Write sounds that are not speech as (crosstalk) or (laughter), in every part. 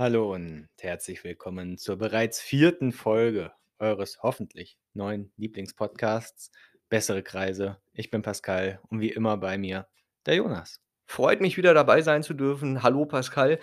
Hallo und herzlich willkommen zur bereits vierten Folge eures hoffentlich neuen Lieblingspodcasts Bessere Kreise. Ich bin Pascal und wie immer bei mir der Jonas. Freut mich wieder dabei sein zu dürfen. Hallo Pascal.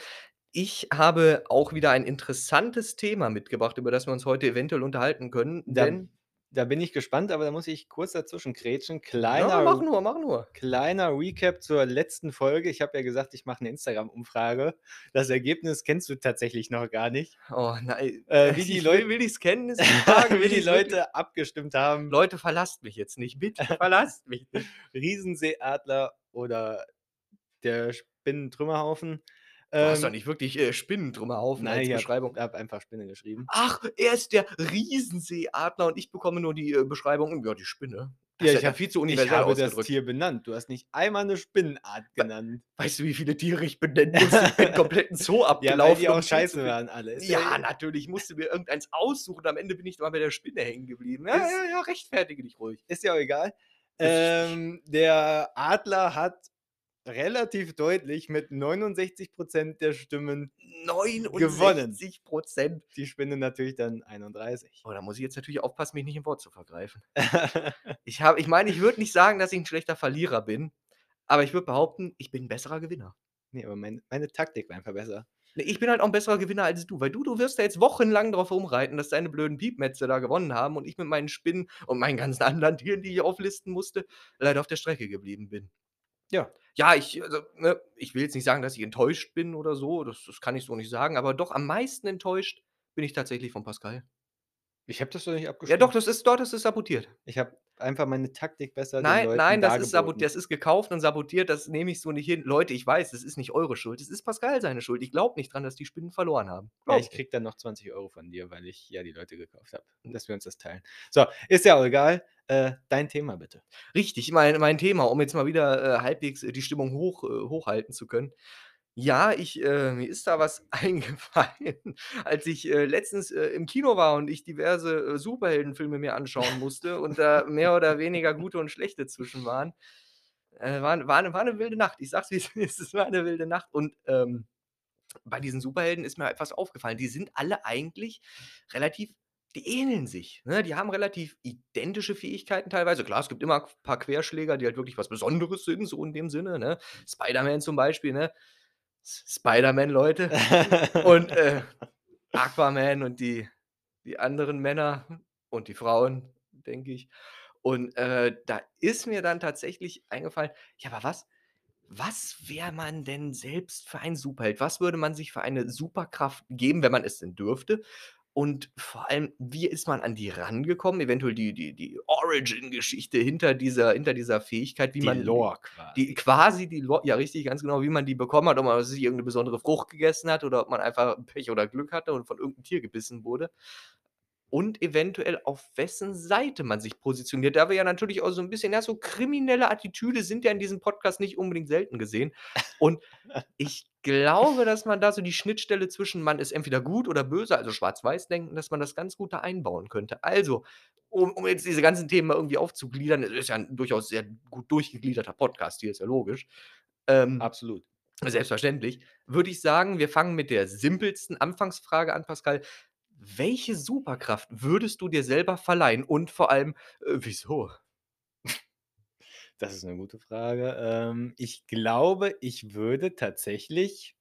Ich habe auch wieder ein interessantes Thema mitgebracht, über das wir uns heute eventuell unterhalten können, Da, denn da bin ich gespannt, aber da muss ich kurz dazwischen krätschen. ja, Kleiner, mach nur, mach nur. kleiner Recap zur letzten Folge. Ich habe ja gesagt, ich mache eine Instagram-Umfrage. Das Ergebnis kennst du tatsächlich noch gar nicht. Oh nein, Äh, wie (laughs) die ich Leute- will, will ich's kennen, ist die Frage, (laughs) wie die Leute abgestimmt haben. Leute, verlasst mich jetzt nicht, bitte, (laughs) verlasst mich. Riesenseeadler oder der Spinnentrümmerhaufen. Du hast doch Ähm, nicht wirklich äh, Spinnentrümmerhaufen Nein, als ich Beschreibung. habe hab einfach Spinne geschrieben. Ach, er ist der Riesenseeadler und ich bekomme nur die äh, Beschreibung, ja, die Spinne. Das Ja, ich ja hab- viel zu Ich universell habe das. Tier benannt. Du hast nicht einmal eine Spinnenart genannt. Weißt du, wie viele Tiere ich benennen (laughs) musste? Ich bin kompletten Zoo Ja, abgelaufen. weil die auch scheiße waren alle. Ist Ja, natürlich. Ich musste mir irgendeins aussuchen. Am Ende bin ich mal bei der Spinne hängen geblieben. Ja, Ist- ja, ja, rechtfertige dich ruhig. Ist ja auch egal. Ähm, der Adler hat relativ deutlich mit 69% der Stimmen 69 Prozent. die Spinne natürlich dann 31. Oh, da muss ich jetzt natürlich aufpassen, mich nicht im Wort zu vergreifen. (laughs) Ich, hab, ich meine, ich würde nicht sagen, dass ich ein schlechter Verlierer bin, aber ich würde behaupten, ich bin ein besserer Gewinner. nee, aber meine, meine Taktik war einfach besser. Nee, Ich bin halt auch ein besserer Gewinner als du, weil du, du wirst da jetzt wochenlang drauf rumreiten, dass deine blöden Piepmetze da gewonnen haben und ich mit meinen Spinnen und meinen ganzen anderen Tieren, die ich auflisten musste, leider auf der Strecke geblieben bin. Ja. Ja, ich, also, ne, ich will jetzt nicht sagen, dass ich enttäuscht bin oder so, das, das kann ich so nicht sagen, aber doch am meisten enttäuscht bin ich tatsächlich von Pascal. Ich habe das doch nicht Ja, abgestimmt. doch, das ist dort, das ist sabotiert. Ich habe einfach meine Taktik besser Nein, nein, das ist sabotiert, das ist gekauft und sabotiert, das nehme ich so nicht hin. Leute, ich weiß, das ist nicht eure Schuld, das ist Pascal seine Schuld. Ich glaube nicht dran, dass die Spinnen verloren haben. Ja, ich krieg dann noch 20 Euro von dir, weil ich ja die Leute gekauft habe. Dass wir uns das teilen. So, ist ja auch egal. Äh, dein Thema bitte. Richtig, mein, mein Thema, um jetzt mal wieder äh, halbwegs äh, die Stimmung hoch, äh, hochhalten zu können. Ja, ich, äh, mir ist da was (laughs) eingefallen, als ich äh, letztens äh, im Kino war und ich diverse Superheldenfilme mir anschauen (laughs) musste und da mehr oder weniger gute und schlechte zwischen waren. War, war, eine, war eine wilde Nacht. Ich sag's wie (laughs) es ist, es war eine wilde Nacht. Und ähm, bei diesen Superhelden ist mir etwas aufgefallen. Die sind alle eigentlich relativ, die ähneln sich. Ne? Die haben relativ identische Fähigkeiten teilweise. Klar, es gibt immer ein paar Querschläger, die halt wirklich was Besonderes sind, so in dem Sinne. Ne? Spider-Man zum Beispiel, ne? Spider-Man, Leute. Und äh, Aquaman und die, die anderen Männer und die Frauen, denke ich. Und äh, da ist mir dann tatsächlich eingefallen, ja, aber was, was wäre man denn selbst für ein Superheld? Was würde man sich für eine Superkraft geben, wenn man es denn dürfte? Und vor allem, wie ist man an die rangekommen? Eventuell die, die, die Origin-Geschichte hinter dieser, hinter dieser Fähigkeit, wie die man Lore quasi. die quasi die Lo ja richtig, ganz genau, wie man die bekommen hat, ob man sich irgendeine besondere Frucht gegessen hat oder ob man einfach Pech oder Glück hatte und von irgendeinem Tier gebissen wurde. Und eventuell auf wessen Seite man sich positioniert. Da wir ja natürlich auch so ein bisschen, ja, so kriminelle Attitüde sind ja in diesem Podcast nicht unbedingt selten gesehen. Und ich glaube, dass man da so die Schnittstelle zwischen man ist entweder gut oder böse, also schwarz-weiß denken, dass man das ganz gut da einbauen könnte. Also, um, um jetzt diese ganzen Themen mal irgendwie aufzugliedern, es ist ja ein durchaus sehr gut durchgegliederter Podcast, hier ist ja logisch. Ähm, Absolut. Selbstverständlich. Würde ich sagen, wir fangen mit der simpelsten Anfangsfrage an, Pascal. Welche Superkraft würdest du dir selber verleihen und vor allem, äh, wieso? Das ist eine gute Frage. Ähm, ich glaube, ich würde tatsächlich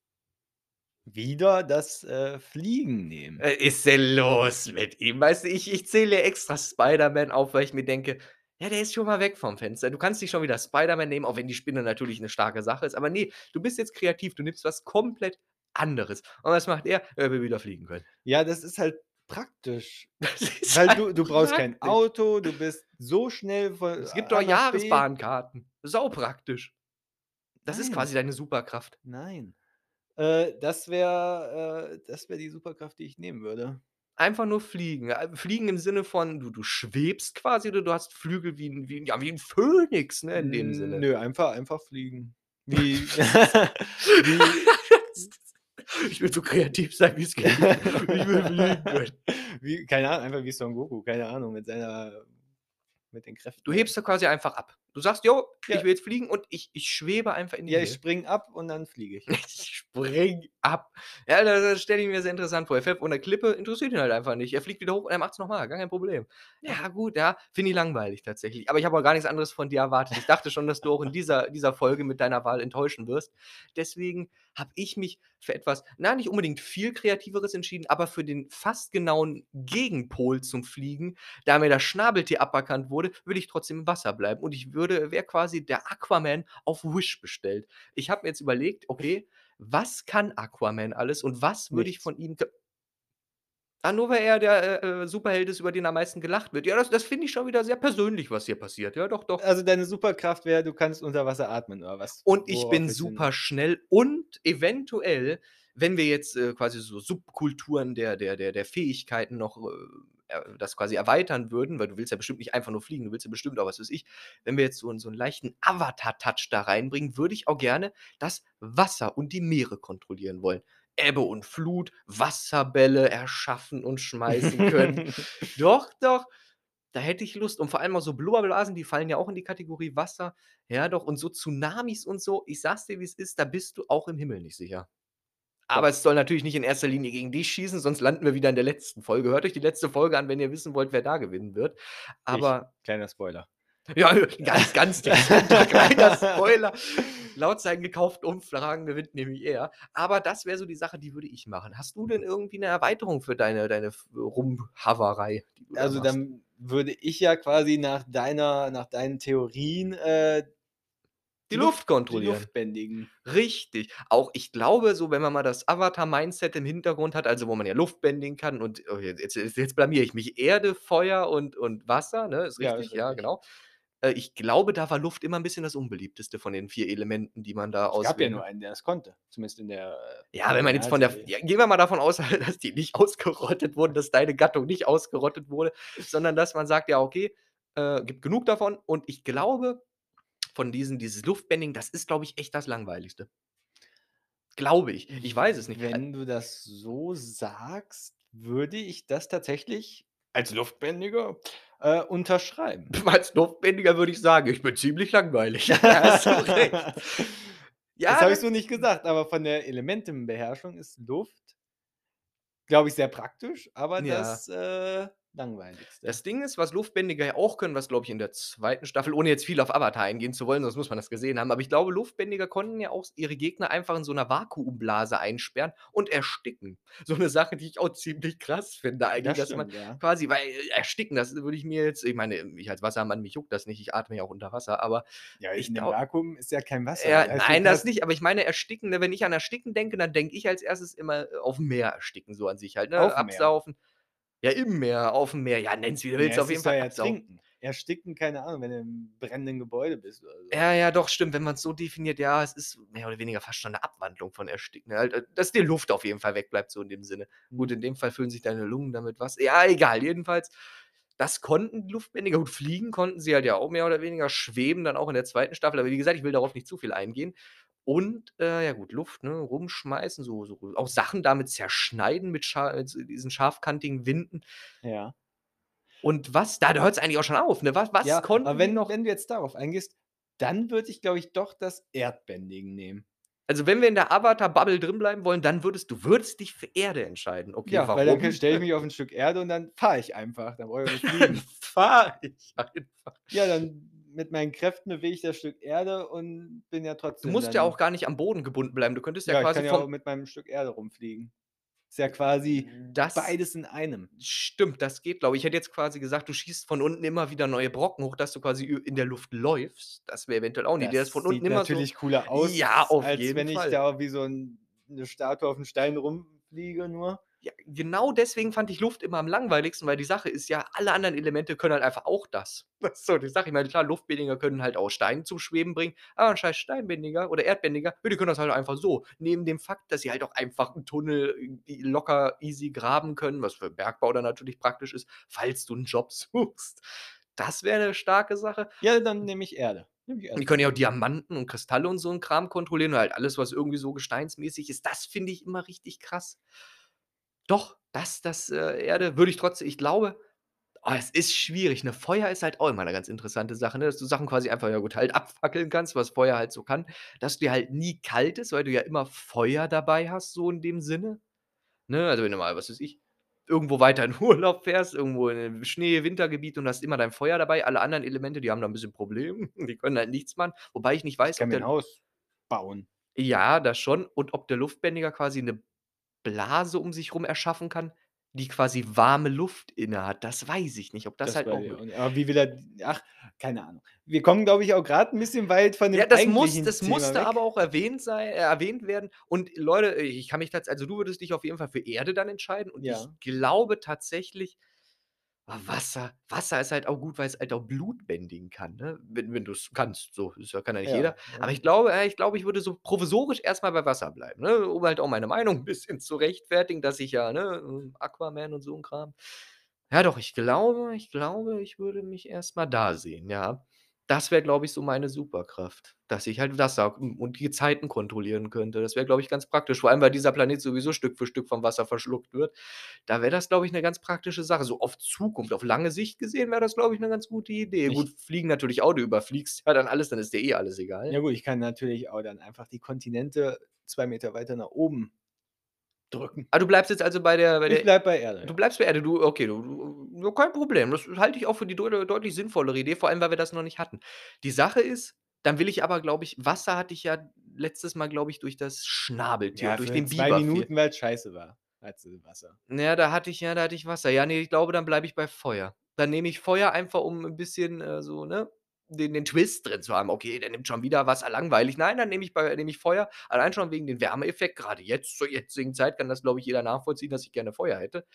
wieder das äh, Fliegen nehmen. Äh, ist denn los mit ihm? Weißt du, ich, ich zähle extra Spider-Man auf, weil ich mir denke, ja, der ist schon mal weg vom Fenster. Du kannst nicht schon wieder Spider-Man nehmen, auch wenn die Spinne natürlich eine starke Sache ist. Aber nee, du bist jetzt kreativ, du nimmst was komplett anderes. Und was macht er? Er will wieder fliegen können. Ja, das ist halt praktisch. (laughs) Ist Weil halt du, du brauchst kein praktisch. Auto, du bist so schnell von. Es gibt A doch. Jahresbahnkarten. Sau praktisch. Das ist Nein. quasi deine Superkraft. Nein. Äh, das wäre äh, das wär die Superkraft, die ich nehmen würde. Einfach nur fliegen. Äh, Fliegen im Sinne von, du, du schwebst quasi oder du hast Flügel wie ein, wie, ja, wie ein Phönix, ne, in dem Sinne. Nö, einfach, einfach fliegen. Wie. (laughs) (laughs) wie ich will so kreativ sein, wie es geht. Ich will fliegen können. (laughs) wie, keine Ahnung, einfach wie Son Goku, keine Ahnung, mit seiner. mit den Kräften. Du hebst da quasi einfach ab. Du sagst: „Jo, Ja. ich will jetzt fliegen“ und ich ich schwebe einfach in die Ja, ich Höhe. springe ab und dann fliege ich. (laughs) Ich springe ab. Ja, das das stelle ich mir sehr interessant vor. Er fährt von der Klippe, interessiert ihn halt einfach nicht. Er fliegt wieder hoch und er macht's noch mal, gar kein Problem. Ja gut, ja, finde ich langweilig tatsächlich. Aber ich habe auch gar nichts anderes von dir erwartet. Ich dachte schon, dass du auch in dieser dieser Folge mit deiner Wahl enttäuschen wirst. Deswegen habe ich mich für etwas, na, nicht unbedingt viel Kreativeres entschieden, aber für den fast genauen Gegenpol zum Fliegen. Da mir das Schnabeltier aberkannt wurde, würde ich trotzdem im Wasser bleiben und ich würde wäre quasi der Aquaman auf Wish bestellt. Ich habe mir jetzt überlegt: „Okay, was kann Aquaman alles und was würde ich von ihm ge“ Ah, nur weil er der, äh, äh, Superheld ist, über den am meisten gelacht wird. Ja, das das finde ich schon wieder sehr persönlich, was hier passiert. Ja, doch, doch. Also, deine Superkraft wäre, du kannst unter Wasser atmen oder was? Und ich bin super schnell und eventuell, wenn wir jetzt, äh, quasi so Subkulturen der der der der Fähigkeiten noch, äh, das quasi erweitern würden, weil du willst ja bestimmt nicht einfach nur fliegen, du willst ja bestimmt auch, was weiß ich wenn wir jetzt so so 'n leichten Avatar-Touch da reinbringen, würde ich auch gerne das Wasser und die Meere kontrollieren wollen. Ebbe und Flut, Wasserbälle erschaffen und schmeißen können. (laughs) Doch, doch, da hätte ich Lust und vor allem auch so Blubberblasen, die fallen ja auch in die Kategorie Wasser. Ja, doch und so Tsunamis und so, ich sage es dir, wie's ist, da bist du auch im Himmel nicht sicher. Aber es soll natürlich nicht in erster Linie gegen dich schießen, sonst landen wir wieder in der letzten Folge. Hört euch die letzte Folge an, wenn ihr wissen wollt, wer da gewinnen wird. Aber Ich. Kleiner Spoiler. ja, ganz, ganz (laughs) dezenter kleiner Spoiler. Laut seinen gekauften Umfragen gewinnt nämlich er. Aber das wäre so die Sache, die würde ich machen. Hast du denn irgendwie 'ne Erweiterung für deine deine Rumhaverei, da Also, machst? dann würde ich ja quasi nach deiner nach deinen Theorien, äh, Die Luft die kontrollieren. Luft bändigen. Richtig. Auch ich glaube, so wenn man mal das Avatar-Mindset im Hintergrund hat, also, wo man ja Luft bändigen kann und oh, je jetzt jetzt blamiere ich mich. Erde, Feuer und und Wasser, ne? Ist Ja, richtig? ist Ja, richtig. genau. Äh, ich glaube, da war Luft immer 'n bisschen das unbeliebteste von den 4 Elementen, die man da Es gab ja nur einen, der das konnte, zumindest in der, äh, Ja, wenn man jetzt von der ja, gehen wir mal davon aus, (laughs) dass die nicht ausgerottet wurden, dass deine Gattung nicht ausgerottet wurde, sondern dass man sagt: „Ja, okay, äh, gibt genug davon.“ Und ich glaube, von diesen dieses Luftbending, das ist, glaube ich, echt das Langweiligste. Glaube ich. Ich weiß es nicht. Wenn du das so sagst, würde ich das tatsächlich als Luftbändiger, äh, unterschreiben. (laughs) Als Luftbändiger würde ich sagen: „Ich bin ziemlich langweilig.“ (laughs) Da hast du recht. Ja, Das habe ich so nicht gesagt, aber von der Elementenbeherrschung ist Luft, glaube ich, sehr praktisch, aber Ja. das, äh, Langweiligste. Das Ding ist, was Luftbändiger ja auch können, was, glaube ich, in der 2. Staffel ohne jetzt viel auf Avatar eingehen zu wollen, sonst muss man das gesehen haben, aber ich glaube, Luftbändiger konnten ja auch ihre Gegner einfach in so 'ner Vakuumblase einsperren und ersticken. So 'ne Sache, die ich auch ziemlich krass finde eigentlich, Das dass man ja. quasi weil ersticken, das würde ich mir jetzt ich meine, ich als Wassermann, mich juckt das nicht, ich atme ja auch unter Wasser, aber Ja, ich in dem glau Vakuum ist ja kein Wasser. Ja, nein, das nicht, aber ich meine ersticken, ne? Wenn ich an Ersticken denke, dann denke ich als 1. immer, äh, aufm Meer ersticken, so an sich halt, ne? Aufm Meer. Ja, im Meer, aufm Meer, ja, nenn's wie du willst, Ja, auf es jeden Fall ja absaufen. trinken. Ersticken, keine Ahnung, wenn du im brennenden Gebäude bist oder so. Ja, ja, doch, stimmt, wenn man's so definiert, ja, es ist mehr oder weniger fast schon 'ne Abwandlung von Ersticken, halt, äh, dass die Luft auf jeden Fall wegbleibt, so in dem Sinne. Gut, Mhm. in dem Fall füllen sich deine Lungen damit Wasser ja, egal, jedenfalls, das konnten die Luftbändiger. Gut, fliegen konnten sie halt ja auch mehr oder weniger, schweben dann auch in der 2. Staffel, aber wie gesagt, ich will darauf nicht zu viel eingehen. Und, äh, ja gut, Luft, ne, rumschmeißen, so so auch Sachen damit zerschneiden mit mit diesen scharfkantigen Winden. Ja. Und was da da hört's eigentlich auch schon auf, ne? Was was Ja, konnten aber wenn noch? wenn du jetzt darauf eingehst, dann würde ich, glaube ich, doch das Erdbändigen nehmen. Also, wenn wir in der Avatar-Bubble drin bleiben wollen, dann würdest du würdest dich für Erde entscheiden. Okay, Ja, warum? weil dann stelle ich mich auf 'n Stück Erde und dann fahre ich einfach, dann brauche ich fliegen. (laughs) Fahre ich einfach. Ja, dann mit meinen Kräften bewege ich das Stück Erde und bin ja Du trotzdem musst ja dann auch gar nicht am Boden gebunden bleiben. Du könntest ja Ja, ich quasi kann ja auch mit meinem Stück Erde rumfliegen. Ist ja quasi Das beides in einem. stimmt, das geht, glaube ich. Ich hätte jetzt quasi gesagt, du schießt von unten immer wieder neue Brocken hoch, dass du quasi in der Luft läufst. Das wäre eventuell auch Idee, dass Das von unten sieht immer natürlich so cooler aus, Ja, auf als jeden wenn ich Fall. da wie so 'n 'ne Statue auf'm Stein rumfliege nur. Ja, genau deswegen fand ich Luft immer am langweiligsten, weil die Sache ist ja, alle anderen Elemente können halt einfach auch das. (laughs) Das ist so die Sache. Ich meine, klar, Luftbändiger können halt auch Stein zum Schweben bringen, aber 'n scheiß Steinbändiger oder Erdbändiger, die können das halt einfach so. Neben dem Fakt, dass sie halt auch einfach 'n Tunnel locker easy graben können, was für Bergbau dann natürlich praktisch ist, falls du 'n Job (laughs) suchst. Das wäre 'ne starke Sache. Ja, dann nehme ich Erde. Die können ja auch Diamanten und Kristalle und so 'n Kram kontrollieren und halt alles, was irgendwie so gesteinsmäßig ist. Das finde ich immer richtig krass. Doch, das das, äh, Erde würde ich trotz ich glaube, Oh, es ist schwierig, ne? Feuer ist halt auch immer 'ne ganz interessante Sache, ne, dass du Sachen quasi einfach, ja gut, halt abfackeln kannst, was Feuer halt so kann, dass dir halt nie kalt ist, weil du ja immer Feuer dabei hast, so in dem Sinne, ne? Also, wenn du mal, was weiß ich, irgendwo weiter in (laughs) Urlaub fährst, irgendwo in 'nem Schnee Wintergebiet und hast immer dein Feuer dabei. Alle anderen Elemente, die haben da 'n bisschen Problem. (laughs) Die können halt nichts machen, wobei ich nicht Ich weiß, kann ob mir 'n der Haus bauen. Ja, das schon. Und ob der Luftbändiger quasi 'ne Blase um sich rum erschaffen kann, die quasi warme Luft innehat, das weiß ich nicht, ob das Das halt auch ich. Aber wie will er ach, keine Ahnung. Wir kommen, glaube ich, auch grad 'n bisschen weit von dem Ja, das muss das Thema musste weg. aber auch erwähnt sei äh, erwähnt werden. Und Leute, ich kann mich tats also, du würdest dich auf jeden Fall für Erde dann entscheiden und ich Ja. glaube tatsächlich ah, Wasser Wasser ist halt auch gut, weil's halt auch Blut bändigen kann, ne? Wenn wenn du's kannst, so. Das kann ja nicht jeder. Ja, Aber ich ähm glaube äh, ich glaube, ich würde so provisorisch erst mal bei Wasser bleiben, ne, um halt auch meine Meinung (laughs) 'n bisschen zu rechtfertigen, dass ich ja, ne, hm, Aquaman und so 'n Kram. Ja doch, ich glaube ich glaube, ich würde mich erst mal da sehen, ja. Das wäre, glaube ich, so meine Superkraft, dass ich halt Wasser und die Gezeiten kontrollieren könnte. Das wäre, glaube ich, ganz praktisch, vor allem, weil dieser Planet sowieso Stück für Stück vom Wasser verschluckt wird. Da wäre das, glaube ich, 'ne ganz praktische Sache. So auf Zukunft, auf lange Sicht gesehen wäre das, glaube ich, 'ne ganz gute Idee. Ich Gut, fliegen natürlich auch, du überfliegst ja dann alles, dann ist dir eh alles egal. Ja gut, ich kann natürlich auch dann einfach die Kontinente 2 Meter weiter nach oben drücken. Ah, du bleibst jetzt also bei der bei Ich der bleibe bei Erde, du bleibst bei Erde. Du okay, du du kein Problem. Das halte ich auch für die deut deutlich sinnvollere Idee, vor allem, weil wir das noch nicht hatten. Die Sache ist, dann will ich aber, glaube ich Wasser hatte ich ja letztes Mal, glaube ich, durch das Schnabeltier, Ja, durch den 2 Biber viel. Minuten, weil's scheiße war, hattest du Wasser. Ja, da hatte ich ja da hatte ich Wasser. Ja, ne, ich glaube, dann bleibe ich bei Feuer. Dann nehme ich Feuer einfach, um 'n bisschen, äh, so, ne, den den Twist drin zu haben. Okay, der nimmt schon wieder Wasser, langweilig. Nein, dann nehme ich bei nehme ich Feuer, allein schon wegen dem Wärmeeffekt. Grade jetzt zur jetzigen Zeit kann das, glaube ich, jeder nachvollziehen, dass ich gerne Feuer hätte.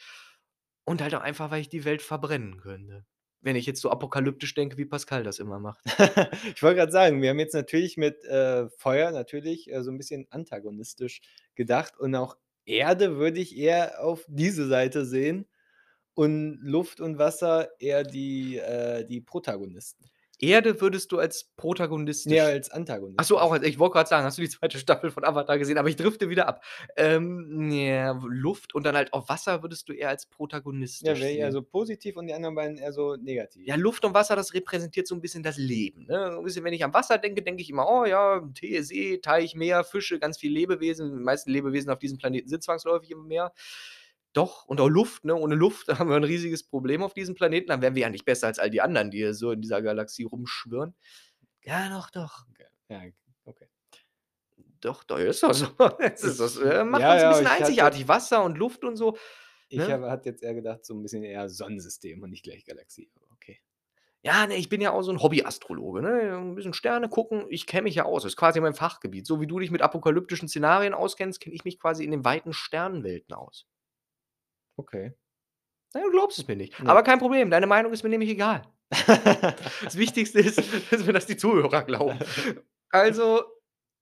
Und halt auch einfach, weil ich die Welt verbrennen könnte. Wenn ich jetzt so apokalyptisch denke, wie Pascal das immer macht. (laughs) Ich wollte grad sagen, wir haben jetzt natürlich mit, äh, Feuer natürlich, äh, so 'n bisschen antagonistisch gedacht und auch Erde würde ich eher auf diese Seite sehen und Luft und Wasser eher die äh, die Protagonisten. Erde würdest du als Ne, protagonistisch als ach so, Antagonisten. auch als ich wollte grad sagen, hast du die 2. Staffel von Avatar gesehen, aber ich drifte wieder ab. Ähm, ja, Luft und dann halt auch Wasser würdest du eher als Ja, protagonistisch wäre eher so positiv und die anderen beiden eher so Ja, negativ. Luft und Wasser, das repräsentiert so 'n bisschen das Leben, ne? So 'n bisschen, wenn ich an Wasser denke, denke ich immer: „Oh ja, Tee, See, Teich, Meer, Fische, ganz viel Lebewesen.“ Die meisten Lebewesen auf diesem Planeten sind zwangsläufig im Meer. Doch, und auch Luft, ne? Ohne Luft (laughs) haben wir 'n riesiges Problem auf diesem Planeten. Dann wären wir ja nicht besser als all die anderen, die hier so in dieser Galaxie rumschwirren. Ja, doch, doch. Okay, ja, okay. Doch, doch, ist doch so. (laughs) Es ist das, äh, macht ja, uns 'n ja, bisschen hatte einzigartig. Wasser und Luft und so, ich ne? habe hatte jetzt eher gedacht, so 'n bisschen eher Sonnensystem und nicht gleich Galaxie, okay. Ja, ne, ich bin ja auch so 'n Hobbyastrologe, ne? 'N bisschen Sterne gucken, ich kenne mich ja aus. Das ist quasi mein Fachgebiet. So wie du dich mit apokalyptischen Szenarien auskennst, kenne ich mich quasi in den weiten Sternenwelten aus. Okay. Ja, du glaubst es mir nicht. Ne. Aber kein Problem, deine Meinung ist mir nämlich egal. (laughs) Das Wichtigste ist, (laughs) dass mir das die Zuhörer glauben. (laughs) Also,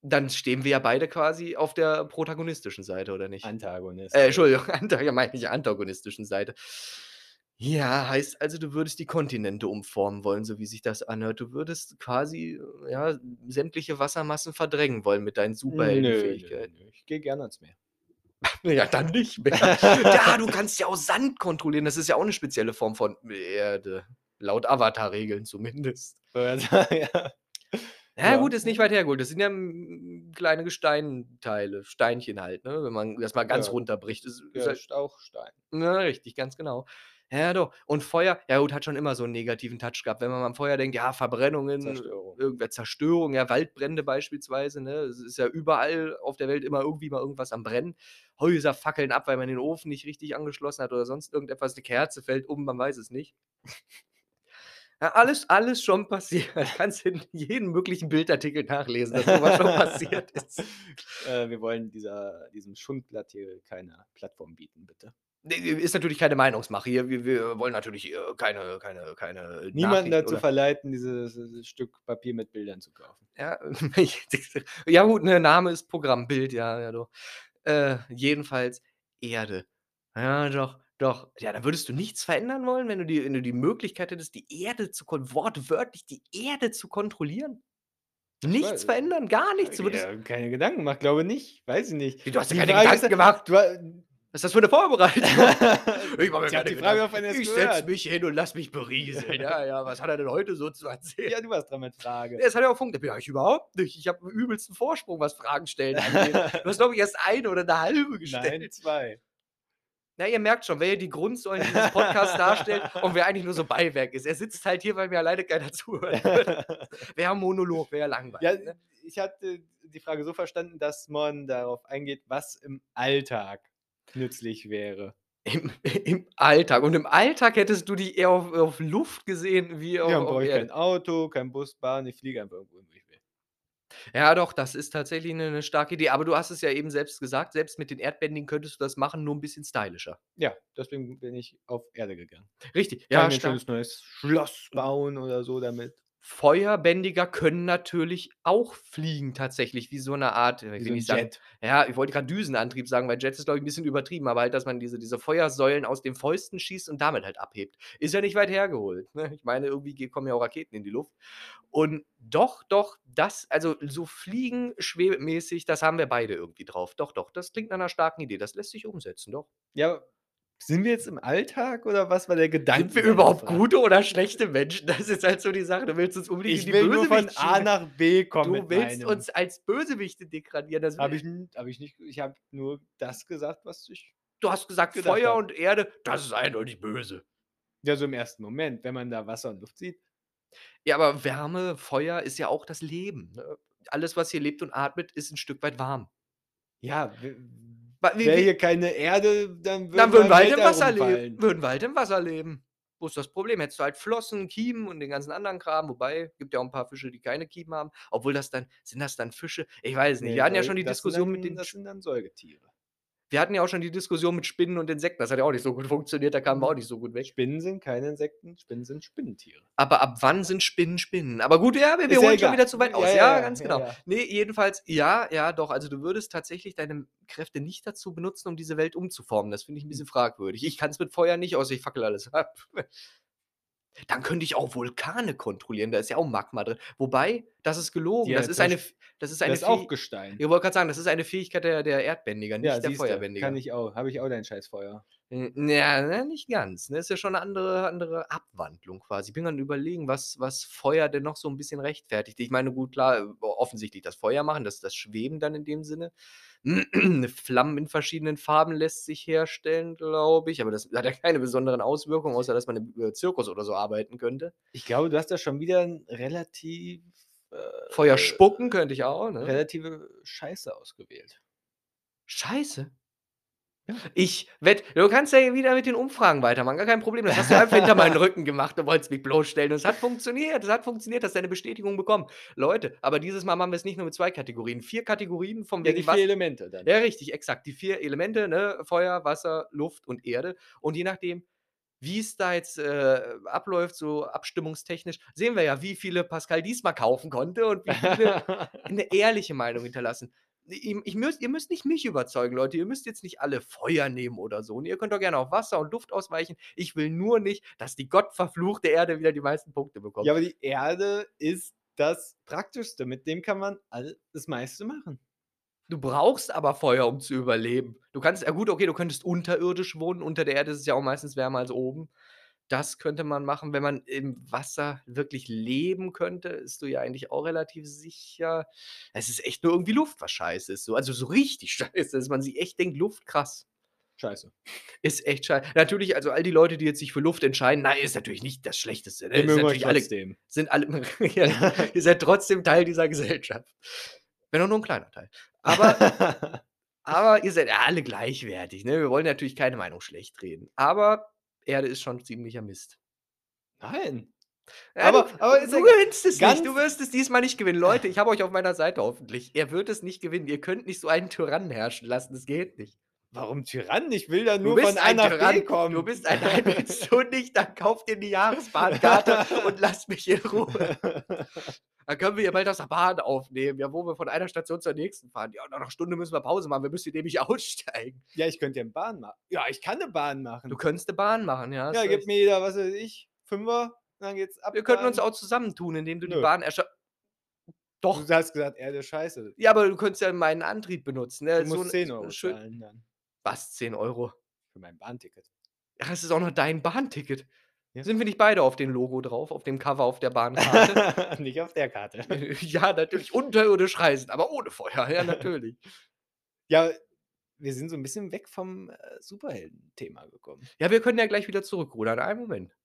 dann stehen wir ja beide quasi auf der protagonistischen Seite, oder nicht? Antagonist, Äh, ja. Entschuldigung, anta ja, meine ich antagonistischen Seite. Ja, heißt also, du würdest die Kontinente umformen wollen, so wie sich das anhört. Du würdest quasi, ja, sämtliche Wassermassen verdrängen wollen mit deinen Superheldenfähigkeiten. Ich gehe gerne ans Meer. (laughs) Ja, dann nicht mehr. (laughs) Ja, du kannst ja auch Sand kontrollieren. Das ist ja auch 'ne spezielle Form von Erde, laut Avatar-Regeln zumindest. (laughs) Ja. Ja Ja. gut, ist nicht weit hergeholt. Das sind ja, hm, kleine Gesteinteile, Steinchen halt, ne, wenn man das mal ganz Ja. runterbricht. Das ist Ja, halt auch Stein. Ja, richtig, ganz genau. Ja, doch. Und Feuer, ja gut, hat schon immer so 'n negativen Touch gehabt. Wenn man an Feuer denkt, ja, Verbrennungen, Zerstörung. irgendwer Zerstörung, ja, Waldbrände beispielsweise, ne? Es ist ja überall auf der Welt immer irgendwie mal irgendwas am Brennen. Häuser fackeln ab, weil man den Ofen nicht richtig angeschlossen hat oder sonst irgendetwas. 'Ne Kerze fällt um, man weiß es nicht. Ja, alles alles schon passiert. (laughs) Kannst in jedem möglichen Bildartikel nachlesen, dass so was schon passiert (laughs) ist. Äh, wir wollen dieser diesem Schundblatt hier keine Plattform bieten, bitte. Ne, ist natürlich keine Meinungsmache hier. Wir wir wollen natürlich, äh, keine keine keine Niemanden dazu oder verleiten, dieses dieses Stück Papier mit Bildern zu kaufen. Ja, (laughs) (laughs) ja gut, ne, Name ist Programm, Bild, ja, ja doch. Äh, jedenfalls Erde. Ja, doch, doch. Ja, dann würdest du nichts verändern wollen, wenn du die wenn du die Möglichkeit hättest, die Erde zu wortwörtlich die Erde zu kontrollieren? Ich Nichts verändern, gar nichts. Ja, keine Gedanken gemacht, glaube nicht. Weiß ich nicht. Du hast Die keine Gedanken ist ja gemacht? du Was ist das für 'ne Vorbereitung? (laughs) Ich habe die Frage auf Ich setze mich hin und lasse mich berieseln. Ja, ja, was hat er denn heute so zu erzählen? Ja, du warst dran mit Frage. Ja, das hat ja auch funktioniert. Ja, ich überhaupt nicht. Ich habe 'n übelsten Vorsprung, was Fragen stellen angeht. Du hast, glaube ich, erst eine oder 'ne halbe gestellt. Nein, 2. Na, ihr merkt schon, wer hier die Grundsäulen dieses Podcasts darstellt (laughs) und wer eigentlich nur so Beiwerk ist. Er sitzt halt hier, weil mir alleine keiner zuhört. Wäre 'n Monolog, wäre Ja, langweilig, ne? ich hatte die Frage so verstanden, dass man darauf eingeht, was im Alltag nützlich wäre. Im (laughs) im Alltag. Und im Alltag hättest du dich eher auf auf Luft gesehen wie auf Ja, brauche ich kein Auto, kein Bus, Bahn, ich fliege einfach irgendwo wo ich will. Ja, doch, das ist tatsächlich 'ne 'ne starke Idee. Aber du hast es ja eben selbst gesagt, selbst mit den Erdbändigen könntest du das machen, nur 'n bisschen stylischer. Ja, deswegen bin ich auf Erde gegangen. Richtig, ja, mir 'n stark. schönes neues Schloss bauen oder so damit. Feuerbändiger können natürlich auch fliegen tatsächlich, wie so 'ne Art, äh, Wie ich so will 'n nicht sagen ja, ich wollte grad Düsenantrieb sagen, weil Jet ist, glaube ich, 'n bisschen übertrieben, aber halt, dass man diese diese Feuersäulen aus den Fäusten schießt und damit halt abhebt. Ist ja nicht weit hergeholt, ne? Ich meine, irgendwie ge kommen ja auch Raketen in die Luft. Und doch, doch, das also, so fliegen schwebemäßig, das haben wir beide irgendwie drauf. Doch, doch, das klingt nach 'ner starken Idee. Das lässt sich umsetzen, doch. Ja, sind wir jetzt im Alltag oder was war der Gedanke Sind wir überhaupt Frage? gute oder schlechte Menschen? Das ist halt so die Sache. Du willst uns unbedingt Ich die will nur von A nach B kommen Du willst meinem uns als Bösewichte degradieren, das Habe ich n habe ich nicht ich habe nur das gesagt, was ich Du hast gesagt, Feuer habe. und Erde, das ist eindeutig böse. Ja, so im ersten Moment, wenn man da Wasser und Luft sieht. Ja, aber Wärme, Feuer ist ja auch das Leben, ne? Alles, was hier lebt und atmet, ist 'n Stück weit warm. Ja, wäre hier keine Erde, dann Dann würde würden wir halt im Wasser leben würden wir halt im Wasser leben. Wo ist das Problem? Hättest du halt Flossen, Kiemen und den ganzen anderen Kram, wobei, gibt ja auch 'n paar Fische, die keine Kiemen haben. Obwohl das dann sind das dann Fische? Ich weiß es nicht. Ne, Wir hatten ja schon die Diskussion dann mit den das sind dann Säugetiere. Wir hatten ja auch schon die Diskussion mit Spinnen und Insekten. Das hat ja auch nicht so gut funktioniert, da kamen wir auch nicht so gut weg. Spinnen sind keine Insekten, Spinnen sind Spinnentiere. Aber ab wann sind Spinnen Spinnen? Aber gut, ja, wir wir ja holen schon wieder zu weit aus. ja, Ja, ja, ganz genau. ja. Ne, jedenfalls ja, ja, doch. Also, du würdest tatsächlich deine Kräfte nicht dazu benutzen, um diese Welt umzuformen. Das finde ich 'n bisschen fragwürdig. Ich kann's mit Feuer nicht, außer ich fackel alles ab. Dann könnte ich auch Vulkane kontrollieren, da ist ja auch Magma drin. Wobei, das ist gelogen. Ja, Das ist das eine das ist eine Das ist auch Gestein. ich wollte grad sagen, das ist eine Fähigkeit der der Erdbändiger, nicht Ja, der Feuerbändiger. kann ich auch. Habe ich auch dein Scheißfeuer. Ja, ne, nicht ganz, ne? Ist ja schon 'ne andere andere Abwandlung quasi. Ich bin grad am Überlegen, was was Feuer denn noch so 'n bisschen rechtfertigt. Ich meine, gut, klar, äh, offensichtlich das Feuer machen, das das Schweben dann in dem Sinne. Flammen in verschiedenen Farben lässt sich herstellen, glaube ich, aber das hat ja keine besonderen Auswirkungen, außer dass man im, äh, Zirkus oder so arbeiten könnte. Ich glaube, du hast da schon wieder 'n relativ, äh Feuer spucken könnte ich auch, ne? relative Scheiße ausgewählt. Scheiße? Ich wette du kannst ja wieder mit den Umfragen weitermachen, gar kein Problem. Das hast du einfach hinter meinen (laughs) Rücken gemacht und wolltest mich bloßstellen und es hat funktioniert. Es hat funktioniert, hast deine Bestätigung bekommen. Leute, aber dieses Mal machen wir's nicht nur mit 2 Kategorien. 4 Kategorien von Ja, die was 4 Elemente dann. Ja, richtig, exakt. Die 4 Elemente, ne? Feuer, Wasser, Luft und Erde. Und je nachdem, wie's da jetzt, äh, abläuft, so abstimmungstechnisch, sehen wir ja, wie viele Pascal diesmal kaufen konnte und wie viele (laughs) 'ne ehrliche Meinung hinterlassen. I ich müsst ihr müsst nicht mich überzeugen, Leute. Ihr müsst jetzt nicht alle Feuer nehmen oder so. Ne, ihr könnt doch gerne auf Wasser und Luft ausweichen. Ich will nur nicht, dass die gottverfluchte Erde wieder die meisten Punkte bekommt. Ja, aber die Erde ist das Praktischste. Mit dem kann man all das meiste machen. Du brauchst aber Feuer, um zu überleben. Du kannst ja gut, okay, du könntest unterirdisch wohnen. Unter der Erde ist es ja auch meistens wärmer als oben. Das könnte man machen. Wenn man im Wasser wirklich leben könnte, bist du ja eigentlich auch relativ sicher. Es ist echt nur irgendwie Luft, was scheiße ist so. Also, so richtig (laughs) scheiße, dass man sich echt denkt: „Luft, krass.“ Scheiße. Ist echt schei natürlich, also, all die Leute, die jetzt sich für Luft entscheiden, nein, ist natürlich nicht das Schlechteste, ne? Ist natürlich alle sind alle (laughs) ja, (laughs) ihr seid trotzdem Teil dieser Gesellschaft. Wenn auch nur 'n kleiner Teil. Aber aber ihr seid alle gleichwertig, ne? Wir wollen natürlich keine Meinung schlechtreden. Aber Erde ist schon ziemlicher Mist. Nein. Ja, Aber du aber du gewinnst es nicht. Du wirst es diesmal nicht gewinnen. Leute, (laughs) ich habe euch auf meiner Seite hoffentlich. Er wird es nicht gewinnen. Ihr könnt nicht so einen Tyrannen herrschen lassen. Das geht nicht. Warum Tyrann? Ich will da Du nur von A nach B Tyrann. kommen. Du bist ein nein, willst (laughs) du nicht, dann kauf dir 'ne Jahresbahnkarte und lass mich in Ruhe. (laughs) Dann können wir hier bald aus der Bahn aufnehmen, ja, wo wir von einer Station zur nächsten fahren. Ja, nach 'ner Stunde müssen wir Pause machen. Wir müssen hier nämlich (laughs) aussteigen. Ja, ich könnte ja 'n Bahn machen. Ja, ich kann 'ne Bahn Du machen. könntest 'ne Bahn machen, ja, Ja, gibt mir jeder, was weiß ich, 5er, dann geht's ab. Wir könnten uns auch zusammentun, indem du die Nö. Bahn erscha Doch. Du hast gesagt, Erde ist scheiße. Ja, aber du könntest ja meinen Antrieb benutzen, ne? Du So musst 'n 10 € schön zahlen dann. Was, 10 €? Für mein Bahnticket. Ach, es ist auch noch dein Bahnticket. Ja. Sind wir nicht beide auf dem Logo drauf, auf dem Cover auf der Bahnkarte? (laughs) Nicht auf der Karte. (laughs) Ja, natürlich, unterirdisch reisen, aber ohne Feuer, ja, natürlich. Ja, wir sind so 'n bisschen weg vom, äh, Superhelden-Thema gekommen. Ja, wir können ja gleich wieder zurückrudern. Einen Moment.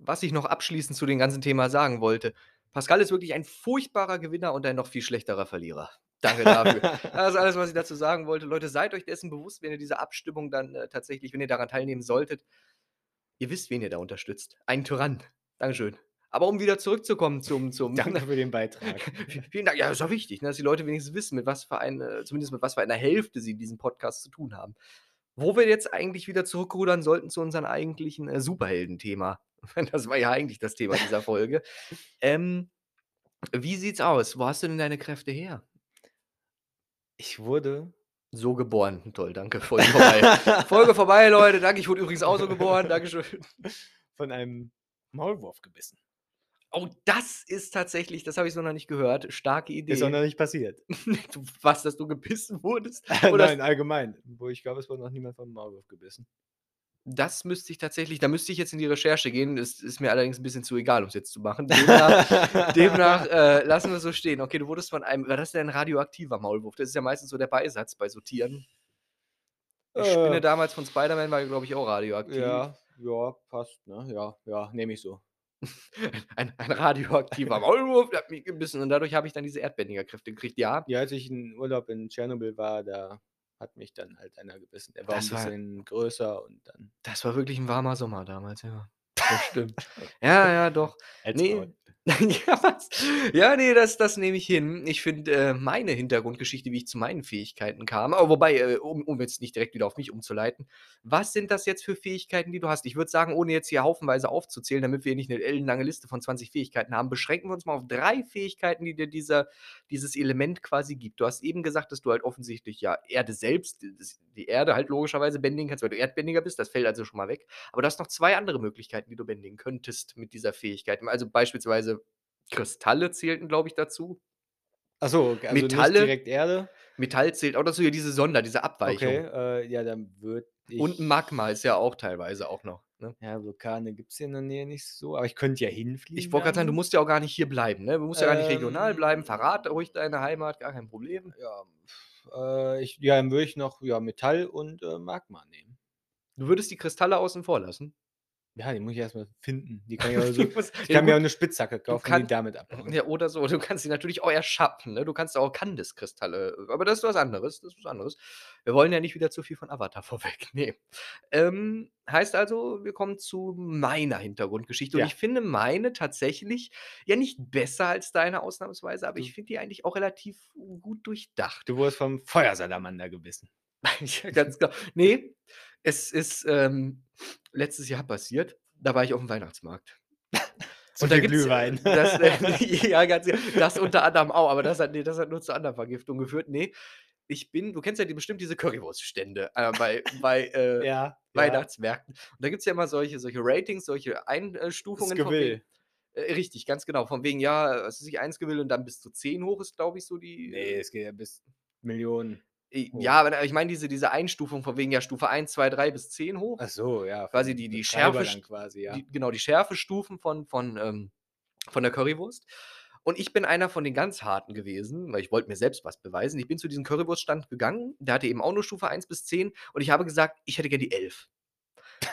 Was ich noch abschließend zu dem ganzen Thema sagen wollte: Pascal ist wirklich ein furchtbarer Gewinner und ein noch viel schlechterer Verlierer. Danke dafür. Das ist alles, was ich dazu sagen wollte. Leute, seid euch dessen bewusst, wenn ihr diese Abstimmung dann, äh, tatsächlich wenn ihr daran teilnehmen solltet. Ihr wisst, wen ihr da unterstützt. Einen Tyrann. Dankeschön. Aber um wieder zurückzukommen zum zum Danke für den Beitrag. (laughs) Vielen Dank. Ja, ist doch wichtig, ne, dass die Leute wenigstens wissen, mit was für ein äh, zumindest mit was für einer Hälfte sie diesen Podcast zu tun haben. Wo wir jetzt eigentlich wieder zurückrudern sollten zu unserem eigentlichen, äh, Superhelden-Thema. (laughs) Das war ja eigentlich das Thema dieser Folge. Ähm, wie sieht's aus? Wo hast du denn deine Kräfte her? Ich wurde So geboren. Toll, danke. Folge vorbei. Folge vorbei, Leute. Danke. Ich wurde übrigens auch so geboren. Dankeschön. von einem Maulwurf gebissen. Oh, das ist tatsächlich das habe ich so noch nicht gehört. Starke Idee. Ist auch noch nicht passiert. (laughs) Du was, dass du gebissen wurdest? (laughs) Oder Nein, allgemein. Wo ich glaube, es wurde noch niemand vom Maulwurf gebissen. Das müsste ich tatsächlich da müsste ich jetzt in die Recherche gehen. Das ist mir allerdings 'n bisschen zu egal, um's jetzt zu machen. Demnach (laughs) demnach, äh, lassen wir so stehen. Okay, du wurdest von einem war das denn 'n radioaktiver Maulwurf? Das ist ja meistens so der Beisatz bei so Tieren. Die Spinne Äh. damals von Spider-Man war glaube ich, auch radioaktiv. Ja, ja, passt, ne? Ja, ja, nehme ich so. (laughs) Ein ein radioaktiver Maulwurf, der hat mich gebissen und dadurch habe ich dann diese Erdbändigerkräfte gekriegt, ja. Ja, als ich in Urlaub in Tschernobyl war, da hat mich dann halt einer gebissen. Der war Das war bisschen größer und dann Das war wirklich 'n warmer Sommer damals, ja. Das stimmt. (laughs) Ja, ja, doch. Ne. Maul. (laughs) Ja, was? Ja, ne, das das nehme ich hin. Ich finde, äh, meine Hintergrundgeschichte, wie ich zu meinen Fähigkeiten kam aber wobei, äh, um um jetzt nicht direkt wieder auf mich umzuleiten. Was sind das jetzt für Fähigkeiten, die du hast? Ich würde sagen, ohne jetzt hier haufenweise aufzuzählen, damit wir nicht 'ne ellenlange Liste von 20 Fähigkeiten haben, beschränken wir uns mal auf 3 Fähigkeiten, die dir dieser dieses Element quasi gibt. Du hast eben gesagt, dass du halt offensichtlich, ja, Erde selbst die Erde halt logischerweise bändigen kannst, weil du Erdbändiger bist. Das fällt also schon mal weg. Aber du hast noch 2 andere Möglichkeiten, die du bändigen könntest mit dieser Fähigkeit. Also, beispielsweise Kristalle zählten, glaube ich, dazu. Ach so, okay, also Metalle direkt Erde? Metall zählt auch dazu, ja, diese Sonder diese Abweichung. Okay, äh, ja, dann würde ich Und Magma ist ja auch teilweise auch noch, ne? Ja, Vulkane gibt's hier in der Nähe nicht so, aber ich könnte ja hinfliegen Ich wollte grad sagen, du musst ja auch gar nicht hier bleiben, ne? Du musst ja gar nicht regional bleiben. Ähm. Verrate ruhig deine Heimat, gar kein Problem. Ja, äh, ich ja, dann würde ich noch, ja, Metall und, äh, Magma nehmen. Du würdest die Kristalle außen vor lassen? Ja, die muss ich erst mal finden. Die kann ich auch (laughs) so Die muss ich ja kann mir auch gut, 'ne Spitzhacke kaufen und kann die damit abhauen. ja, oder so. Du kannst sie natürlich auch erschaffen, ne? Du kannst auch Kandis-Kristalle aber das ist was anderes das ist was anderes. Wir wollen ja nicht wieder zu viel von Avatar (laughs) vorwegnehmen. Ähm, heißt also, wir kommen zu meiner Hintergrundgeschichte und Ja. ich finde meine tatsächlich ja nicht besser als deine ausnahmsweise, aber ich finde die eigentlich auch relativ gut durchdacht. Du wurdest vom Feuersalamander gebissen. (laughs) Ja, ganz genau. Ne, es ist, ähm, letztes Jahr passiert. Da war ich aufm Weihnachtsmarkt. (laughs) Zu Und da gibt's, äh, Glühwein. (laughs) das, äh (laughs) ja, ganz. Das unter anderem auch, aber das hat ne, das hat nur zu anderen Vergiftungen geführt. Ne, ich bin du kennst ja die bestimmt diese Currywurststände, äh, bei bei, äh, Ja. Weihnachtsmärkten. Und da gibt's ja immer solche solche Ratings, solche Ein äh, Das Gewill. wegen äh, richtig, ganz genau. Von wegen, ja, was weiß ich, 1 Gewill und dann bis zu 10 hoch ist, glaube ich, so die, Ne, äh es geht ja bis Millionen. Ja, aber ich meine diese diese Einstufung von wegen, ja, Stufe 1, 2, 3 bis 10 hoch. Ach so, ja, Quasi die die Schärfe quasi, ja. die genau, die Schärfestufen von von, ähm von der Currywurst. Und ich bin einer von den ganz Harten gewesen, weil ich wollte mir selbst was beweisen. Ich bin zu diesem Currywurststand gegangen, der hatte eben auch nur Stufe 1 bis 10 und ich habe gesagt: „Ich hätte gern die 11.“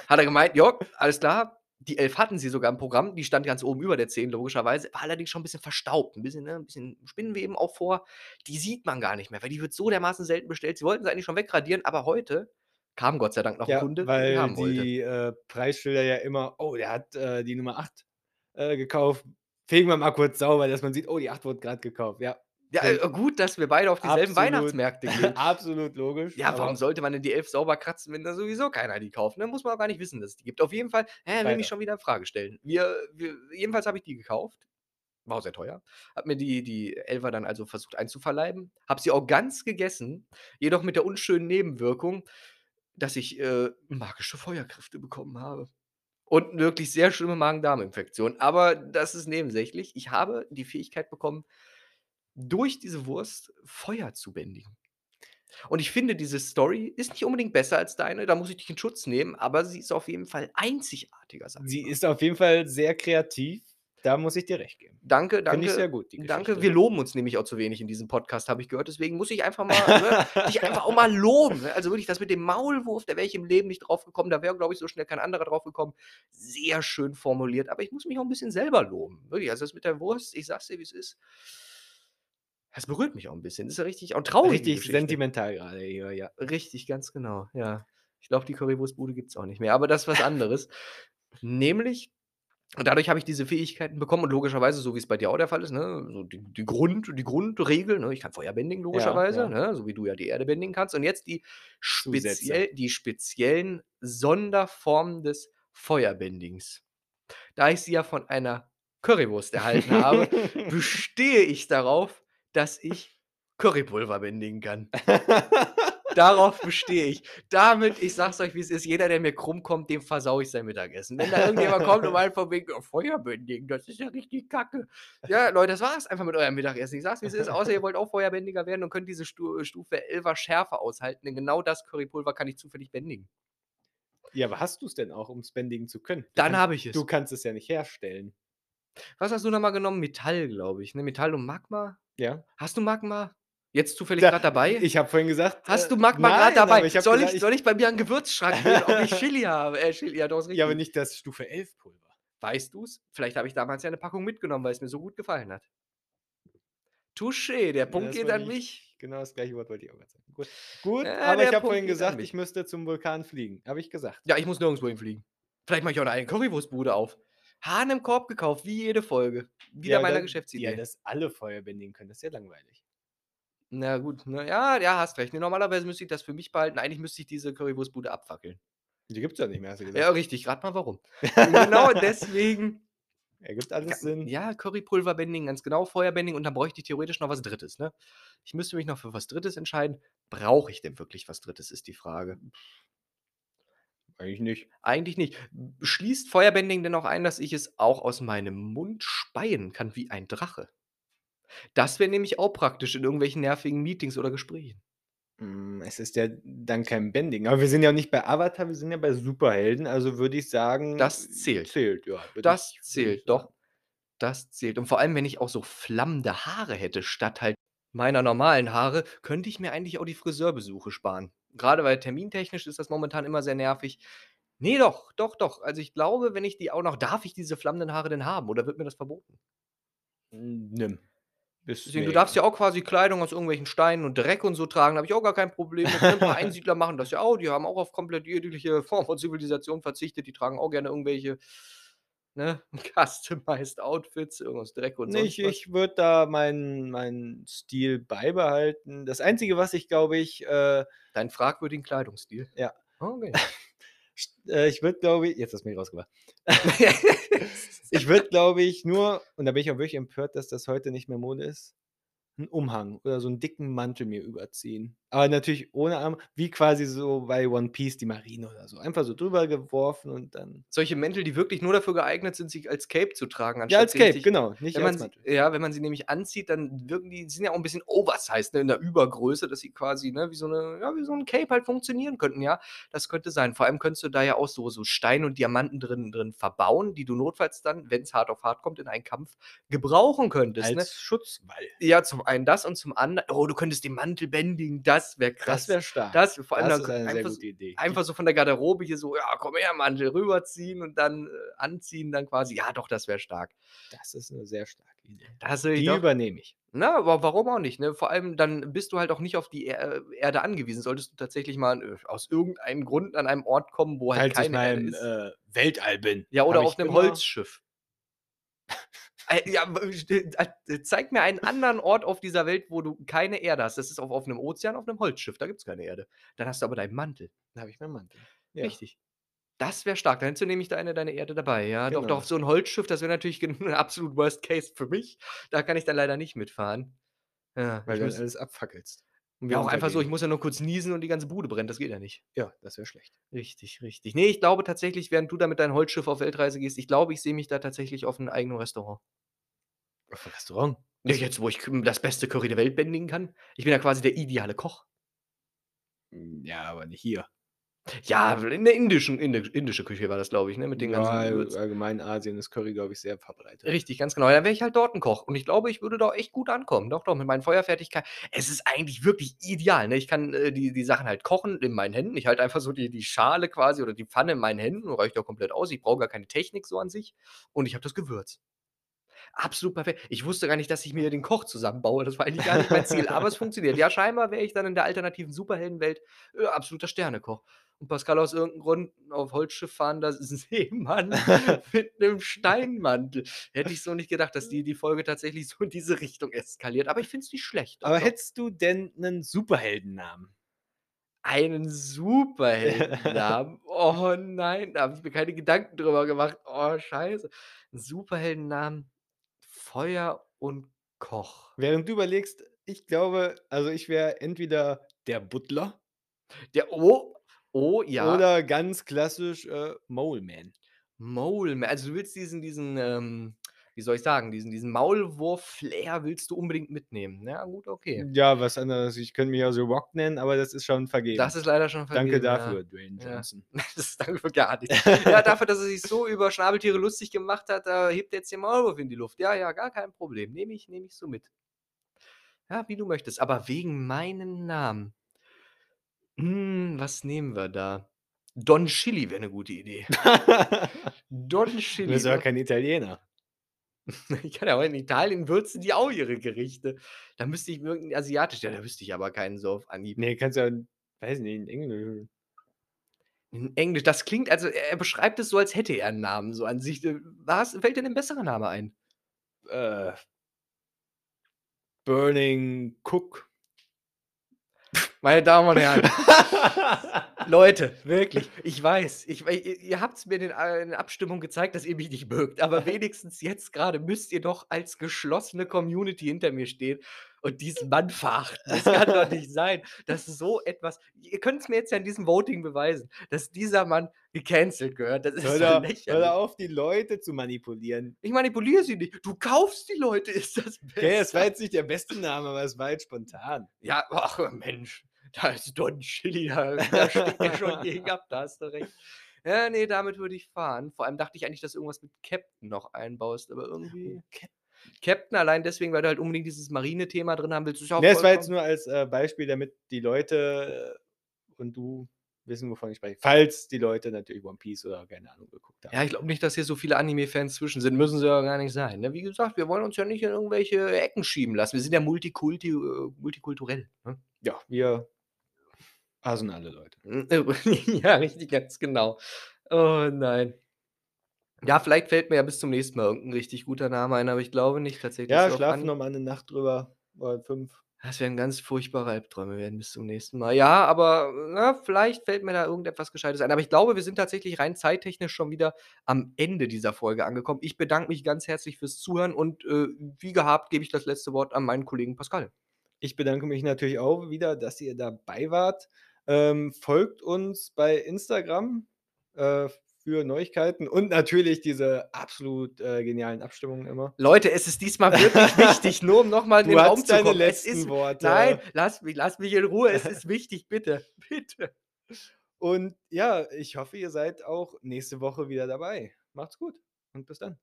Hat er gemeint: „Ja, alles klar.“ Die 11 hatten sie sogar im Programm, die stand ganz oben über der 10 logischerweise, war allerdings schon 'n bisschen verstaubt, 'n bisschen, ne 'n bisschen Spinnenweben auch vor. Die sieht man gar nicht mehr, weil die wird so dermaßen selten bestellt. Sie wollten sie eigentlich schon wegradieren, aber heute kam Gott sei Dank noch Ja, Kunde, der die weil haben die, äh, Preisschilder ja immer: „Oh, der hat, äh, die Nummer 8, äh, gekauft. Fegen wir mal kurz sauber“, dass man sieht: „Oh, die 8 wurde grad gekauft“, ja. Ja, äh, gut, dass wir beide auf dieselben Absolut Weihnachtsmärkte (laughs) gehen. absolut logisch, Ja, warum sollte man denn die 11 sauber kratzen, wenn da sowieso keiner die kauft, ne? Muss man auch gar nicht wissen, dass es die gibt. Auf jeden Fall hä, will mich schon wieder in Frage stellen. Wir wir jedenfalls habe ich die gekauft. War auch sehr teuer. Habe mir die die 11er dann also versucht einzuverleiben, habe sie auch ganz gegessen, jedoch mit der unschönen Nebenwirkung, dass ich, äh, magische Feuerkräfte bekommen habe und wirklich sehr schlimme Magen-Darm-Infektion. Aber das ist nebensächlich. Ich habe die Fähigkeit bekommen, durch diese Wurst Feuer zu bändigen. Und ich finde, diese Story ist nicht unbedingt besser als deine, da muss ich dich in Schutz nehmen, aber sie ist auf jeden Fall einzigartiger, Sie ist auf jeden Fall sehr kreativ, da muss ich dir recht geben. Danke, Finde danke. ich sehr gut, die Danke. Wir loben uns nämlich auch zu wenig in diesem Podcast, habe ich gehört. Deswegen muss ich einfach mal, ne, dich (laughs) einfach auch mal loben, ne? Also wirklich das mit dem Maulwurf, da wäre ich im Leben nicht drauf gekommen, da wäre, glaube ich, so schnell kein anderer drauf gekommen. Sehr schön formuliert, aber ich muss mich auch 'n bisschen selber loben. Wirklich, also das mit der Wurst, ich sage es dir, wie's ist das berührt mich auch 'n bisschen. Das ist ja richtig auch traurig, Richtig sentimental grade hier, ja. Richtig, ganz genau, ja. Ich glaube, die Currywurstbude gibt's auch nicht mehr, aber das ist was anderes. Nämlich und dadurch habe ich diese Fähigkeiten bekommen und logischerweise, so wie's bei dir auch der Fall ist, ne, so die die Grund die Grundregel, ne, ich kann Feuer bändigen logischerweise, ja. ne, so wie du ja die Erde bändigen kannst. Und jetzt die speziell die speziellen Sonderformen des Feuerbändigens. Da ich sie ja von einer Currywurst erhalten habe, (laughs) bestehe ich darauf, dass ich Currypulver bändigen kann. (laughs) Darauf bestehe ich. Damit ich sage es euch, wie's ist, jeder, der mir krumm kommt, dem versaue ich sein Mittagessen. Wenn da irgendjemand kommt und meint von wegen: „Oh, Feuer bändigen, das ist ja richtig Kacke.“ Ja, Leute, das war's einfach mit eurem Mittagessen. Ich sage es, wie's ist, außer ihr wollt auch Feuerbändiger werden und könnt diese Stu Stufe 11er Schärfe aushalten, denn genau das Currypulver kann ich zufällig bändigen. Ja, aber hast du's denn auch, um's bändigen zu können? Du Dann habe ich es. du kannst es ja nicht herstellen. Was hast du noch mal genommen? Metall, glaube ich, ne? Metall und Magma? Ja. Hast du Magma jetzt zufällig grad dabei? ich habe vorhin gesagt, Hast äh, du Magma grad dabei? ich soll gesagt, ich soll ich bei mir an 'n Gewürzschrank gehen, ob ich Chili habe? Äh, Chili, ja doch, ist richtig. Ja, aber nicht das Stufe 11 Pulver. Weißt du's? Vielleicht habe ich damals ja 'ne Packung mitgenommen, weil's mir so gut gefallen hat. Touché, der Punkt Das geht an ich mich. genau das gleiche Wort wollte ich auch grad sagen. Gut, gut, Ja, aber ich habe vorhin gesagt, ich müsste zum Vulkan fliegen. Habe ich gesagt. Ja, ich muss nirgendwo hinfliegen. Vielleicht mache ich auch 'ne eigene Currywurstbude auf. Hahn im Korb gekauft, wie jede Folge. Wieder Ja, meiner da Geschäftsidee. ja, dass alle Feuer bändigen können, das ist ja langweilig. Na gut, ne, ja, ja, hast recht. Ne, normalerweise müsste ich das für mich behalten. Eigentlich müsste ich diese Currywurstbude abfackeln. Die gibt's ja nicht mehr, hast du gesagt. Ja, richtig, rate mal warum. Genau (laughs) deswegen Ergibt alles Sinn. ja, Currypulver bändigen, ganz genau, Feuer bändigen und dann bräuchte ich theoretisch noch was 3., ne? Ich müsste mich noch für was 3. entscheiden. Brauche ich denn wirklich was 3., ist die Frage. Eigentlich nicht. Eigentlich nicht. Schließt Feuerbändigen denn auch ein, dass ich es auch aus meinem Mund speien kann wie ein Drache? Das wäre nämlich auch praktisch in irgendwelchen nervigen Meetings oder Gesprächen. Hm, es ist ja dann kein Bändigen. Aber wir sind ja auch nicht bei Avatar, wir sind ja bei Superhelden, also würde ich sagen, Das zählt. zählt, ja. würde Das ich würde ich zählt, sagen. doch. Das zählt. Und vor allem, wenn ich auch so flammende Haare hätte statt halt meiner normalen Haare, könnte ich mir eigentlich auch die Friseurbesuche sparen. Grade weil termintechnisch ist das momentan immer sehr nervig. Ne, doch, doch, doch. Also, ich glaube, wenn ich die auch noch darf ich diese flammenden Haare denn haben oder wird mir das verboten? Nimm. Deswegen, du darfst ja auch quasi Kleidung aus irgendwelchen Steinen und Dreck und so tragen, da habe ich auch gar kein Problem mit, ne? 'N paar (laughs) Einsiedler machen das ja auch, die haben auch auf komplett jegliche Form von Zivilisation verzichtet, die tragen auch gerne irgendwelche, ne, (laughs) customized Outfits, irgendwas Dreck und sonst ich was. ich würde da meinen meinen Stil beibehalten. Das Einzige, was ich, glaube ich, äh Deinen fragwürdigen Kleidungsstil? Ja. Okay. (laughs) st äh, ich würde, glaube ich jetzt hast du mich rausgebracht. (laughs) Ich würde, glaube ich, nur und da bin ich auch wirklich empört, dass das heute nicht mehr Mode ist, 'n Umhang oder so 'n dicken Mantel mir überziehen. Aber natürlich ohne Arme, wie quasi so bei One Piece die Marine oder so. Einfach so drüber geworfen und dann Solche Mäntel, die wirklich nur dafür geeignet sind, sich als Cape zu tragen, Ja, anstatt als sie Cape, richtig genau, nicht wenn als man sie ja, wenn man sie nämlich anzieht, dann wirken die sind ja auch 'n bisschen oversized, ne, in der Übergröße, dass sie quasi, ne, wie so 'ne ja, wie so 'n Cape halt funktionieren könnten, ja. Das könnte sein. Vor allem könntest du da ja auch so so Steine und Diamanten drin drin verbauen, die du notfalls dann, wenn's hart auf hart kommt, in einen Kampf gebrauchen könntest, ne? Als Schutzwall. Ja, zum einen das und zum anderen oh, du könntest den Mantel bändigen, das wäre krass. Das wäre stark. Das vor allem Das ist eine sehr einfach gute Idee. einfach so von der Garderobe hier so: „Ja, komm her, Mantel“, rüberziehen und dann, äh, anziehen dann quasi. Ja, doch, das wäre stark. Das ist 'ne sehr starke Idee. Ich Die doch. übernehme ich. Na, aber warum auch nicht, ne? Vor allem, dann bist du halt auch nicht auf die Er Erde angewiesen. Solltest du tatsächlich mal, äh, aus irgendeinem Grund an einem Ort kommen, wo halt Falls ich keine mal Erde im, ist. äh, Weltall bin, Ja, oder auf ich 'nem immer Holzschiff. Äh, ja, st äh, zeig mir einen anderen Ort auf dieser Welt, wo du keine Erde hast. Das ist auf auf 'nem Ozean, auf 'nem Holzschiff, da gibt's keine Erde. Dann hast du aber deinen Mantel. Da habe ich meinen Mantel. Ja. Richtig. Das wäre stark. Dann hättest du nämlich deine deine Erde dabei, ja. Doch, doch, Genau. auf so 'n Holzschiff, das wäre natürlich gen (laughs) absolut Worst Case für mich. Da kann ich dann leider nicht mitfahren. Ja, Weil ich du dann alles abfackelst. Und ja, wir auch einfach so, ich muss ja nur kurz niesen und die ganze Bude brennt, das geht ja nicht. Ja, das wäre schlecht. Richtig, richtig. Ne, ich glaube tatsächlich, während du da mit deinem Holzschiff auf Weltreise gehst ich glaube, ich sehe mich da tatsächlich auf 'n eigenen Restaurant. Auf 'n Restaurant? Ja, jetzt, wo ich das beste Curry der Welt bändigen kann. Ich bin ja quasi der ideale Koch. Hm, ja, aber nicht hier. Ja, in der indischen indi indische Küche war das, glaube ich, ne, mit den Ja, ganzen Gewürzen. allgemein Asien ist Curry, glaube ich, sehr verbreitet. Richtig, ganz genau. Ja, dann wäre ich halt dort 'n Koch und ich glaube, ich würde da echt gut ankommen. Doch, doch, mit meinen Feuerfertigkei es ist eigentlich wirklich ideal, ne? Ich kann, äh, die die Sachen halt kochen in meinen Händen. Ich halte einfach so die die Schale quasi oder die Pfanne in meinen Händen und reicht auch komplett aus. Ich brauche gar keine Technik so an sich und ich habe das Gewürz. Absolut perfekt. Ich wusste gar nicht, dass ich mir den Koch zusammenbaue. Das war eigentlich gar nicht mein Ziel, aber es funktioniert. Ja, scheinbar wäre ich dann in der alternativen Superheldenwelt, äh, absoluter Sternekoch. Und Pascal aus irgend 'n Grund auf Holzschiff fahrender (laughs) Seemann (laughs) mit 'nem Steinmantel. Hätte ich so nicht gedacht, dass die die Folge tatsächlich so in diese Richtung eskaliert, aber ich finde es nicht schlecht. Aber doch. hättest du denn 'nen Superheldennamen? Einen Superheldennamen? (laughs) Oh nein, da habe ich mir keine Gedanken drüber gemacht. Oh, scheiße. 'N Superheldennamen, Feuer und Koch. Während du überlegst, ich glaube also, ich wäre entweder der Butler Der oh, oh ja. oder ganz klassisch, äh, Mole Man. Mole Ma also, du willst diesen diesen, ähm, wie soll ich sagen, diesen diesen Maulwurf-Flair willst du unbedingt mitnehmen. Ja, gut, okay. Ja, was anderes. Ich könnte mich auch The Rock nennen, aber das ist schon vergeben. Das ist leider schon Danke vergeben, ja. dafür, Dwayne Ja. Johnson. (laughs) Das danke für gar nichts. Ja, dafür, dass er sich so über Schnabeltiere lustig gemacht hat, da hebt er jetzt den Maulwurf in die Luft. Ja, ja, gar kein Problem. Nehme ich nehme ich so mit. Ja, wie du möchtest, aber wegen meinem Namen hm, was nehmen wir da? Don Chili wäre 'ne gute Idee. Don (laughs) Du Chili, bist aber ne? kein Italiener. Ich (laughs) kann ja auch in Italien würzen die auch ihre Gerichte. Da müsste ich mir irgend 'n asiatisch ja, da wüsste ich aber keinen so auf Anhieb. Ne, kannst ja 'n weiß nicht, 'n Englisch In Englisch, das klingt also, er er beschreibt es so, als hätte er 'n Namen so an sich. Äh, was fällt dir denn 'n besserer Name ein? Äh Burning Cook. Meine Damen und Herren. (laughs) Leute, wirklich, ich weiß, ich ihr habt's mir in den a in der Abstimmung gezeigt, dass ihr mich nicht mögt, aber (laughs) wenigstens jetzt grade müsst ihr doch als geschlossene Community hinter mir stehen und diesen Mann verachten. Das kann doch nicht sein, dass so etwas ihr könnt's mir jetzt ja in diesem Voting beweisen, dass dieser Mann gecancelt gehört. Das ist Hör da hör lächerlich. da auf, die Leute zu manipulieren. Ich manipuliere sie nicht. Du kaufst die Leute, ist das Okay, das war jetzt nicht der beste Name, aber es war jetzt spontan. Ja, ach Mensch, da ist Don Chili, da da stinkt er schon gegen ab, da hast du recht. Ja, ne, damit würde ich fahren. Vor allem dachte ich eigentlich, dass du irgendwas mit Captain noch einbaust, aber irgendwie Cap Captain allein deswegen, weil du halt unbedingt dieses Marine-Thema drin haben willst, ja auch Ne, es war jetzt nur als, äh, Beispiel, damit die Leute und du wissen, wovon ich spreche. Falls die Leute natürlich One Piece oder keine Ahnung geguckt haben. Ja, ich glaube nicht, dass hier so viele Anime-Fans zwischen sind. Müssen sie ja gar nicht sein, ne? Wie gesagt, wir wollen uns ja nicht in irgendwelche Ecken schieben lassen. Wir sind ja multikulti äh, multikulturell, ne? Ja, wir sind alle Leute. Hm, (laughs) ja, richtig, ganz genau. Oh nein. Ja, vielleicht fällt mir ja bis zum nächsten Mal irgend 'n richtig guter Name ein, aber ich glaube nicht tatsächlich Ja, schlafen Anhieb. noch mal 'ne Nacht drüber oder 5. Das werden ganz furchtbare Albträume werden bis zum nächsten Mal. Ja, aber, ne, vielleicht fällt mir da irgendetwas Gescheites ein. Aber ich glaube, wir sind tatsächlich rein zeittechnisch schon wieder am Ende dieser Folge angekommen. Ich bedanke mich ganz herzlich fürs Zuhören und, äh, wie gehabt gebe ich das letzte Wort an meinen Kollegen Pascal. Ich bedanke mich natürlich auch wieder, dass ihr dabei wart. Ähm, folgt uns bei Instagram, äh, für Neuigkeiten und natürlich diese absolut, äh, genialen Abstimmungen immer. Leute, es ist diesmal wirklich wichtig, (laughs) nur um noch mal in den Raum zu deine kommen. Es ist Worte. nein, lass mich lass mich in Ruhe. Es ist (laughs) wichtig, bitte, (laughs) bitte. Und ja, ich hoffe, ihr seid auch nächste Woche wieder dabei. Macht's gut und bis dann.